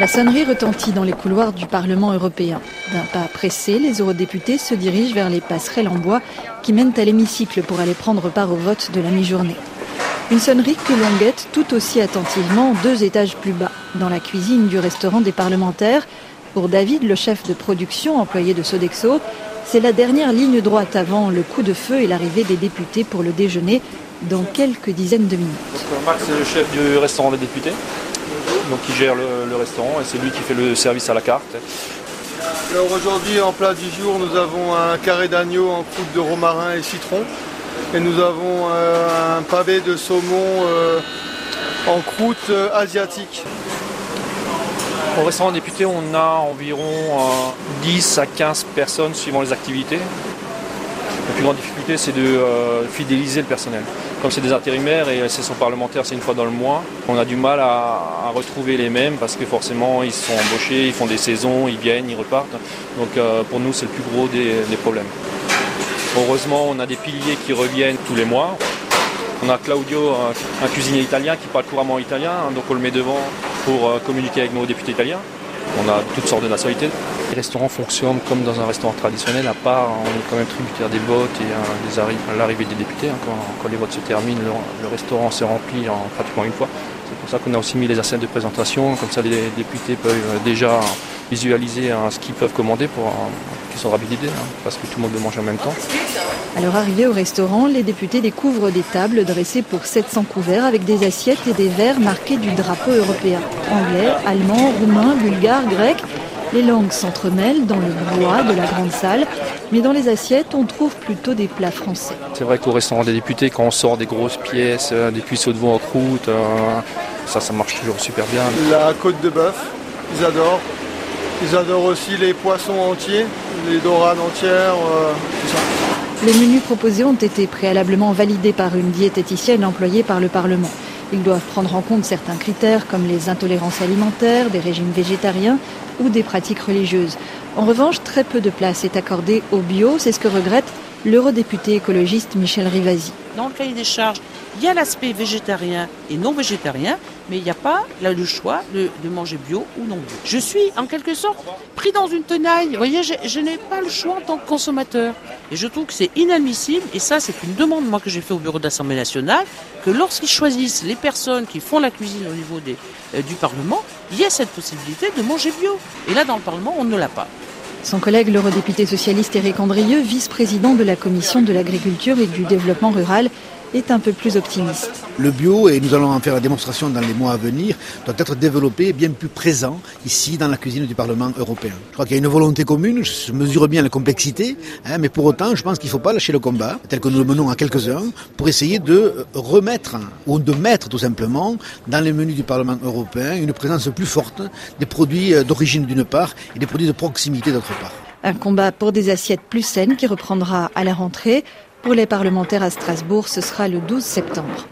La sonnerie retentit dans les couloirs du Parlement européen. D'un pas pressé, les eurodéputés se dirigent vers les passerelles en bois qui mènent à l'hémicycle pour aller prendre part au vote de la mi-journée. Une sonnerie que l'on guette tout aussi attentivement deux étages plus bas, dans la cuisine du restaurant des parlementaires. Pour David, le chef de production employé de Sodexo, c'est la dernière ligne droite avant le coup de feu et l'arrivée des députés pour le déjeuner dans quelques dizaines de minutes. Marc, c'est le chef du restaurant des députés? Donc il gère le, restaurant et c'est lui qui fait le service à la carte. Alors aujourd'hui en plat du jour nous avons un carré d'agneau en croûte de romarin et citron et nous avons euh, un pavé de saumon euh, en croûte euh, asiatique. Au restaurant député on a environ 10 à 15 personnes suivant les activités. La plus grande difficulté c'est de fidéliser le personnel comme c'est des intérimaires et c'est son parlementaire, c'est une fois dans le mois, on a du mal à, retrouver les mêmes parce que forcément ils sont embauchés, ils font des saisons, ils viennent, ils repartent. Donc euh, pour nous c'est le plus gros des, problèmes. Heureusement on a des piliers qui reviennent tous les mois. On a Claudio, un, cuisinier italien qui parle couramment italien, hein, donc on le met devant pour euh, communiquer avec nos députés italiens. On a toutes sortes de nationalités. Les restaurants fonctionnent comme dans un restaurant traditionnel, à part on est quand même tributaire des votes et l'arrivée des députés. Hein. quand, les votes se terminent, le, restaurant se remplit en pratiquement une fois. C'est pour ça qu'on a aussi mis les assiettes de présentation, comme ça les députés peuvent déjà visualiser hein, ce qu'ils peuvent commander soient rapides hein, parce que tout le monde le mange en même temps. À leur arrivée au restaurant, les députés découvrent des tables dressées pour 700 couverts avec des assiettes et des verres marqués du drapeau européen. Anglais, allemand, roumain, bulgare, grec. Les langues s'entremêlent dans le bois de la grande salle, mais dans les assiettes, on trouve plutôt des plats français. C'est vrai qu'au restaurant des députés, quand on sort des grosses pièces, euh, des cuisseaux de veau en croûte, euh, ça, ça marche toujours super bien. La côte de bœuf, ils adorent. Ils adorent aussi les poissons entiers, les dorades entières, euh, tout ça. Les menus proposés ont été préalablement validés par une diététicienne employée par le Parlement. Ils doivent prendre en compte certains critères comme les intolérances alimentaires, des régimes végétariens ou des pratiques religieuses. En revanche, très peu de place est accordée au bio, c'est ce que regrette l'eurodéputé écologiste Michel Rivasi. Dans le cahier des charges, il y a l'aspect végétarien et non végétarien, mais il n'y a pas là, le choix de, manger bio ou non bio. Je suis en quelque sorte pris dans une tenaille. Vous voyez, je, n'ai pas le choix en tant que consommateur. Et je trouve que c'est inadmissible, et ça c'est une demande que j'ai fait au bureau de l'Assemblée nationale, que lorsqu'ils choisissent les personnes qui font la cuisine au niveau euh, du Parlement, il y ait cette possibilité de manger bio. Et là, dans le Parlement, on ne l'a pas. Son collègue, l'eurodéputé socialiste Éric Andrieux, vice-président de la Commission de l'agriculture et du développement rural, est un peu plus optimiste. Le bio, et nous allons en faire la démonstration dans les mois à venir, doit être développé bien plus présent ici dans la cuisine du Parlement européen. Je crois qu'il y a une volonté commune, je mesure bien la complexité, hein, mais pour autant, je pense qu'il ne faut pas lâcher le combat, tel que nous le menons à quelques-uns, pour essayer de remettre, ou de mettre tout simplement, dans les menus du Parlement européen, une présence plus forte des produits euh, d'origine d'une part et des produits de proximité d'autre part. Un combat pour des assiettes plus saines qui reprendra à la rentrée. Pour les parlementaires à Strasbourg, ce sera le 12 septembre.